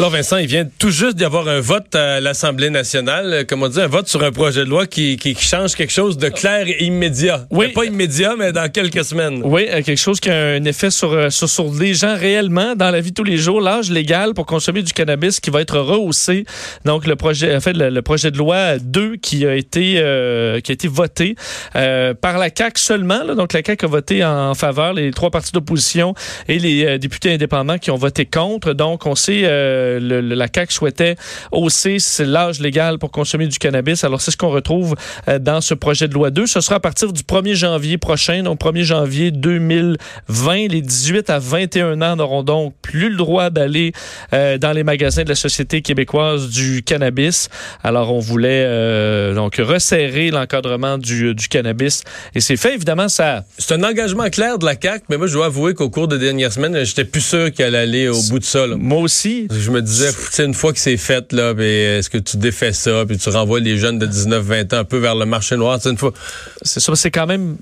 Alors Vincent, il vient tout juste d'y avoir un vote à l'Assemblée nationale, euh, comme on dit, un vote sur un projet de loi qui, qui change quelque chose de clair et immédiat. Oui. Mais pas immédiat, mais dans quelques semaines. Oui, euh, quelque chose qui a un effet sur, euh, sur, sur les gens réellement dans la vie de tous les jours. L'âge légal pour consommer du cannabis qui va être rehaussé. Donc le projet, en fait, le, le projet de loi 2 qui a été euh, qui a été voté euh, par la CAC seulement. Là. Donc la CAC a voté en faveur, les trois partis d'opposition et les euh, députés indépendants qui ont voté contre. Donc on sait euh, le, le- la CAC souhaitait hausser l'âge légal pour consommer du cannabis. Alors c'est ce qu'on retrouve euh, dans ce projet de loi 2. Ce sera à partir du 1er janvier prochain, donc 1er janvier 2020. Les 18 à 21 ans n'auront donc plus le droit d'aller euh, dans les magasins de la Société québécoise du cannabis. Alors on voulait euh, donc resserrer l'encadrement du, du cannabis et c'est fait évidemment ça. C'est un engagement clair de la CAQ, mais moi, je dois avouer qu'au cours des dernières semaines, j'étais plus sûr qu'elle allait au bout de ça. là. Moi aussi, Je me disais, une fois que c'est fait, là, est-ce que tu défais ça, puis tu renvoies les jeunes de 19-20 ans un peu vers le marché noir, une fois. c'est ça, c'est quand même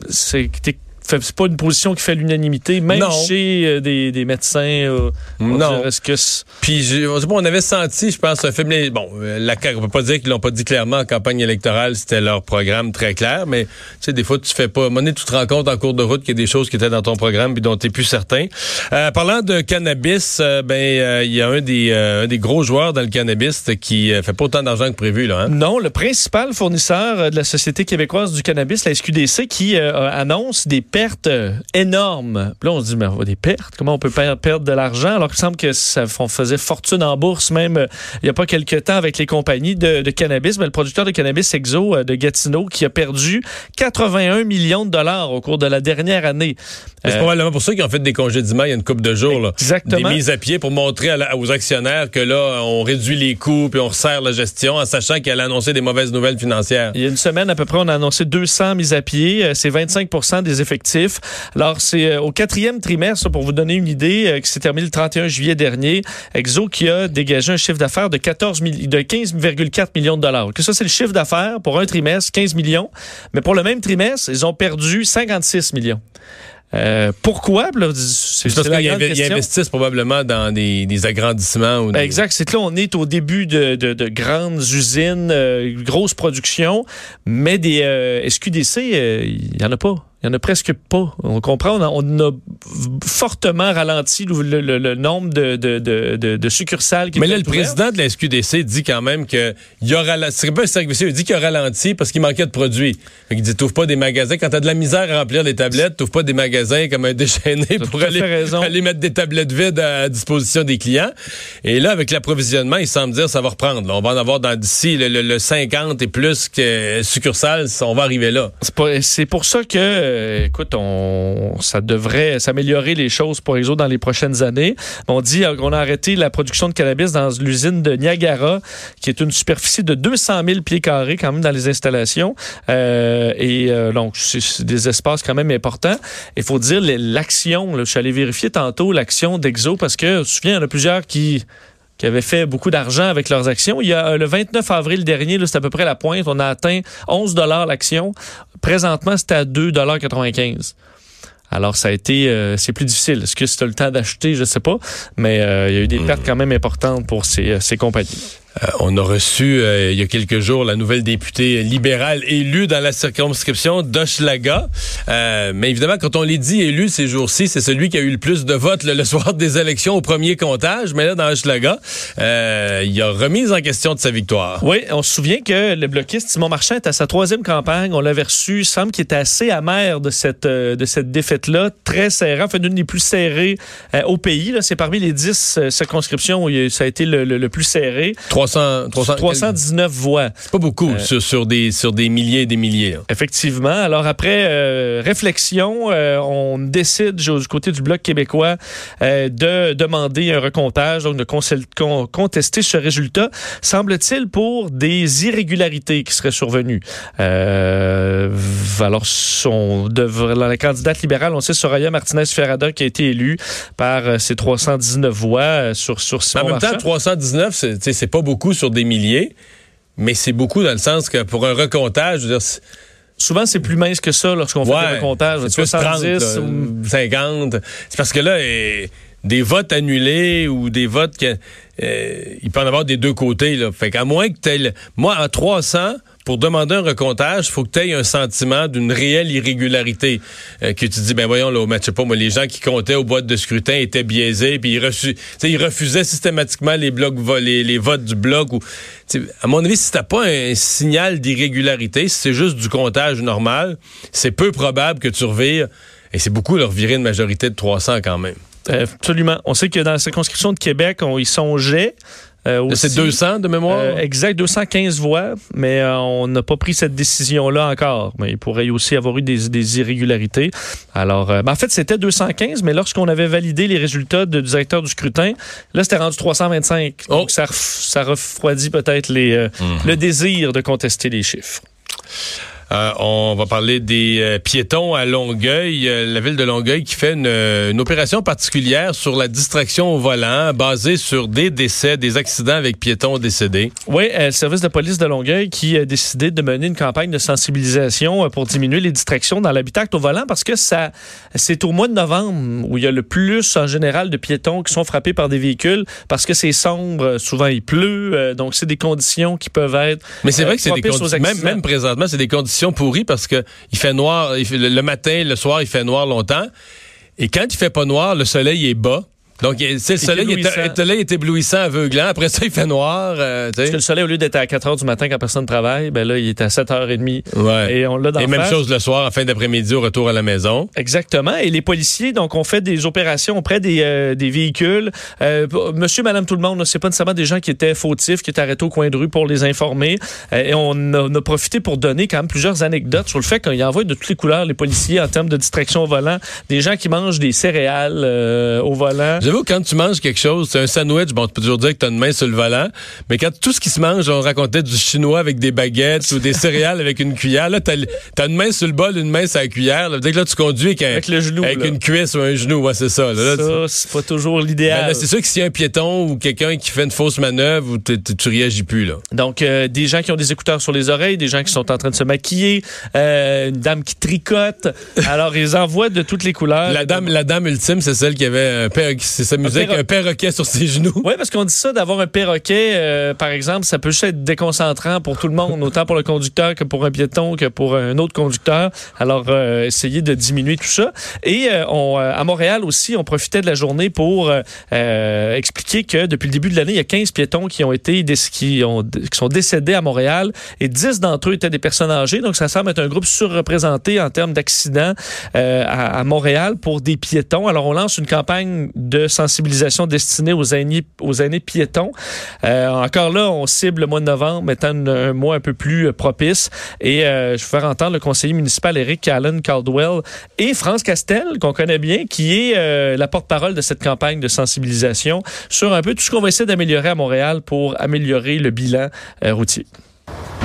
c'est pas une position qui fait l'unanimité, même Non. chez euh, des, des médecins. euh, on Non. Est-ce que Puis, on, avait senti, je pense, un film. Bon, euh, la on peut pas dire qu'ils l'ont pas dit clairement en campagne électorale, c'était leur programme très clair, mais tu sais, des fois, tu fais pas. Donné, tu te rends compte en cours de route qu'il y a des choses qui étaient dans ton programme puis dont tu plus certain. Euh, parlant de cannabis, ben, il y a un des, un des gros joueurs dans le cannabis qui fait pas autant d'argent que prévu, là. Hein? Non, le principal fournisseur de la Société québécoise du cannabis, la SQDC, qui annonce des pertes euh, énormes. Puis là, on se dit, mais des pertes? Comment on peut per- perdre de l'argent? Alors qu'il semble que ça on faisait fortune en bourse, même euh, il n'y a pas quelque temps avec les compagnies de, de cannabis. Mais le producteur de cannabis Exo euh, de Gatineau, qui a perdu 81 millions de dollars au cours de la dernière année. C'est Euh, probablement pour ça qu'ils ont fait des congédiements il y a une couple de jours. Là. Exactement. Des mises à pied pour montrer à la- aux actionnaires que là, on réduit les coûts puis on resserre la gestion en sachant qu'elle a annoncé des mauvaises nouvelles financières. Il y a une semaine à peu près, on a annoncé 200 mises à pied. C'est 25 des effectifs. Alors, c'est euh, au quatrième trimestre, pour vous donner une idée, euh, qui s'est terminé le 31 juillet dernier, Exo qui a dégagé un chiffre d'affaires de 14 milli- de 15,4 millions de dollars. Que ça, c'est le chiffre d'affaires pour un trimestre, 15 millions. Mais pour le même trimestre, ils ont perdu 56 millions. Euh, pourquoi? C'est parce qu'ils investissent probablement dans des, des agrandissements. Ou Ben des- exact. C'est que là, on est au début de, de, de grandes usines, euh, grosse production, mais des euh, SQDC, il y en a pas. Il y en a presque pas. On comprend, on a, on a fortement ralenti le, le- le- le nombre de, de, de, de, succursales. qui Mais là, le président de la SQDC dit quand même que il a ralenti. C'est pas un service, il dit qu'il a ralenti parce qu'il manquait de produits. Fait il dit t'ouvres pas des magasins. Quand t'as de la misère à remplir les tablettes, t'ouvres pas des magasins comme un déchaîné pour aller, mettre des tablettes vides à disposition des clients. Et là, avec l'approvisionnement, il semble dire ça va reprendre. là. On va en avoir dans d'ici le, le- le 50 et plus que succursales, on va arriver là. C'est pour ça que, euh, écoute, ça devrait s'améliorer les choses pour Exo dans les prochaines années. On dit euh, qu'on a arrêté la production de cannabis dans l'usine de Niagara, qui est une superficie de 200 000 pieds carrés quand même dans les installations. Euh, et donc, c'est des espaces quand même importants. Il faut dire l'action, je suis allé vérifier tantôt l'action d'Exo parce que, je me souviens, il y en a plusieurs qui qui avaient fait beaucoup d'argent avec leurs actions. Il y a euh, le 29 avril dernier, c'était à peu près la pointe, on a atteint 11 dollars l'action. Présentement, c'était à 2,95 alors, ça a été, euh, c'est plus difficile. Est-ce que c'est le temps d'acheter? Je sais pas. Mais euh, il y a eu des pertes quand même importantes pour ces, euh, ces compagnies. Euh, on a reçu euh, il y a quelques jours la nouvelle députée libérale élue dans la circonscription d'Hochelaga. Euh, mais évidemment, quand on les dit élu ces jours-ci, c'est celui qui a eu le plus de votes le, le soir des élections au premier comptage. Mais là, dans Hochelaga, euh, il a remise en question de sa victoire. Oui, on se souvient que le bloquiste Simon Marchand est à sa troisième campagne. On l'avait reçu. Il semble qu'il était assez amer de cette, de cette défaite-là. Très serrée. Enfin, une des plus serrées au pays. là. C'est parmi les dix circonscriptions où ça a été le, le- le plus serré. 300, 300 319 voix. C'est pas beaucoup Euh, sur, sur, des, sur des milliers et des milliers. là. Effectivement. Alors après euh, réflexion, euh, on décide du côté du bloc québécois de demander un recomptage, donc de con- contester ce résultat. Semble-t-il pour des irrégularités qui seraient survenues. Alors la candidate libérale, on sait Soraya Martinez Ferrada qui a été élue par ses 319 voix sur sur Simon en même temps, Marchand. 319, c'est tu sais, c'est pas beaucoup sur des milliers. Mais c'est beaucoup dans le sens que pour un recomptage, je veux dire, c'est- Souvent c'est plus mince que ça lorsqu'on fait Ouais, des recomptages. c'est plus 70 30, là, ou- 50. C'est parce que là, eh, des votes annulés ou des votes que euh, il peut en avoir des deux côtés. Là. Fait qu'à moins que tu Moi, en 300, pour demander un recomptage, il faut que tu aies un sentiment d'une réelle irrégularité. Euh, que tu dis, ben voyons, là, je sais pas, les gens qui comptaient aux boîtes de scrutin étaient biaisés, puis ils, refusaient systématiquement les blocs les, votes du bloc. À mon avis, si t'as pas un signal d'irrégularité, si c'est juste du comptage normal, c'est peu probable que tu revires. Et c'est beaucoup leur virer une majorité de 300 quand même. Absolument. On sait que dans la circonscription de Québec, on y songeait. Euh, c'est 200 de mémoire? Euh, exact, 215 voix, mais euh, on n'a pas pris cette décision-là encore. Mais il pourrait aussi avoir eu des, irrégularités. Alors, ben, en fait, c'était 215, mais lorsqu'on avait validé les résultats du directeur du scrutin, là, c'était rendu 325. Donc, ça, ça refroidit peut-être les, mhm. le désir de contester les chiffres. Euh, on va parler des euh, piétons à Longueuil, euh, la ville de Longueuil qui fait une, opération particulière sur la distraction au volant, basée sur des décès, des accidents avec piétons décédés. Oui, le service de police de Longueuil qui a décidé de mener une campagne de sensibilisation pour diminuer les distractions dans l'habitacle au volant parce que ça, c'est au mois de novembre où il y a le plus en général de piétons qui sont frappés par des véhicules parce que c'est sombre, souvent il pleut, donc c'est des conditions qui peuvent être. Mais c'est vrai que c'est des conditions. Même, même présentement, c'est des conditions pourri parce que il fait noir, le matin, le soir, il fait noir longtemps. Et quand il fait pas noir, le soleil est bas. Donc, c'est le soleil, est, est éblouissant, aveuglant. Après ça, il fait noir. Euh, Parce que le soleil, au lieu d'être à 4 heures du matin quand personne travaille, ben là, il est à 7h30. Ouais. Et on l'a dans Et même chose le soir, en fin d'après-midi, au retour à la maison. Exactement. Et les policiers, donc, ont fait des opérations auprès des, euh, des véhicules. Euh, monsieur, madame, tout le monde, c'est pas nécessairement des gens qui étaient fautifs, qui étaient arrêtés au coin de rue pour les informer. Euh, et on a, profité pour donner quand même plusieurs anecdotes sur le fait qu'ils envoient de toutes les couleurs, les policiers, en termes de distraction au volant. Des gens qui mangent des céréales au volant. Quand tu manges quelque chose, c'est un sandwich, bon, tu peux toujours dire que tu as une main sur le volant, mais quand tout ce qui se mange, on racontait du chinois avec des baguettes ou des céréales avec une cuillère, là, t'as as une main sur le bol, une main sur la cuillère. Là, dès que là, tu conduis avec, le genou, avec une cuisse ou un genou, ouais, c'est ça. Là, ça, c'est pas toujours l'idéal. Ben c'est sûr que s'il y a un piéton ou quelqu'un qui fait une fausse manœuvre, tu réagis plus, là. Donc, euh, des gens qui ont des écouteurs sur les oreilles, des gens qui sont en train de se maquiller, euh, une dame qui tricote. Alors, ils envoient de toutes les couleurs. La dame, la dame ultime, c'est celle qui avait un père qui s'amusait avec un perroquet sur ses genoux. Oui, parce qu'on dit ça, d'avoir un perroquet, euh, par exemple, ça peut juste être déconcentrant pour tout le monde, autant pour le conducteur que pour un piéton que pour un autre conducteur. Alors, euh, essayer de diminuer tout ça. Et euh, on, à Montréal aussi, on profitait de la journée pour expliquer que depuis le début de l'année, il y a 15 piétons qui ont été qui, ont, qui sont décédés à Montréal et 10 d'entre eux étaient des personnes âgées. Donc, ça semble être un groupe surreprésenté en termes d'accidents à, à Montréal pour des piétons. Alors, on lance une campagne de sensibilisation destinée aux aînés, aux piétons. Euh, encore là, on cible le mois de novembre, étant un, mois un peu plus euh, propice. Et euh, je vais faire entendre le conseiller municipal Eric Allen Caldwell et France Castel, qu'on connaît bien, qui est la porte-parole de cette campagne de sensibilisation sur un peu tout ce qu'on va essayer d'améliorer à Montréal pour améliorer le bilan routier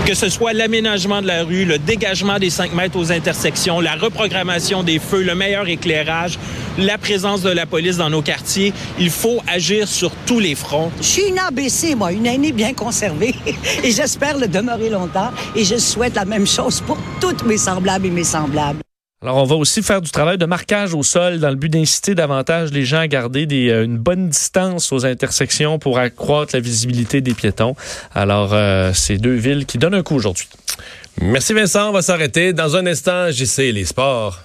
que ce soit l'aménagement de la rue, le dégagement des 5 mètres aux intersections, la reprogrammation des feux, le meilleur éclairage, la présence de la police dans nos quartiers. Il faut agir sur tous les fronts. Je suis une ABC, moi, une aînée bien conservée, et j'espère le demeurer longtemps, et je souhaite la même chose pour toutes mes semblables et mes semblables. Alors, on va aussi faire du travail de marquage au sol dans le but d'inciter davantage les gens à garder euh, une bonne distance aux intersections pour accroître la visibilité des piétons. Alors, euh, c'est deux villes qui donnent un coup aujourd'hui. Merci Vincent, on va s'arrêter. Dans un instant, j'essaie les sports.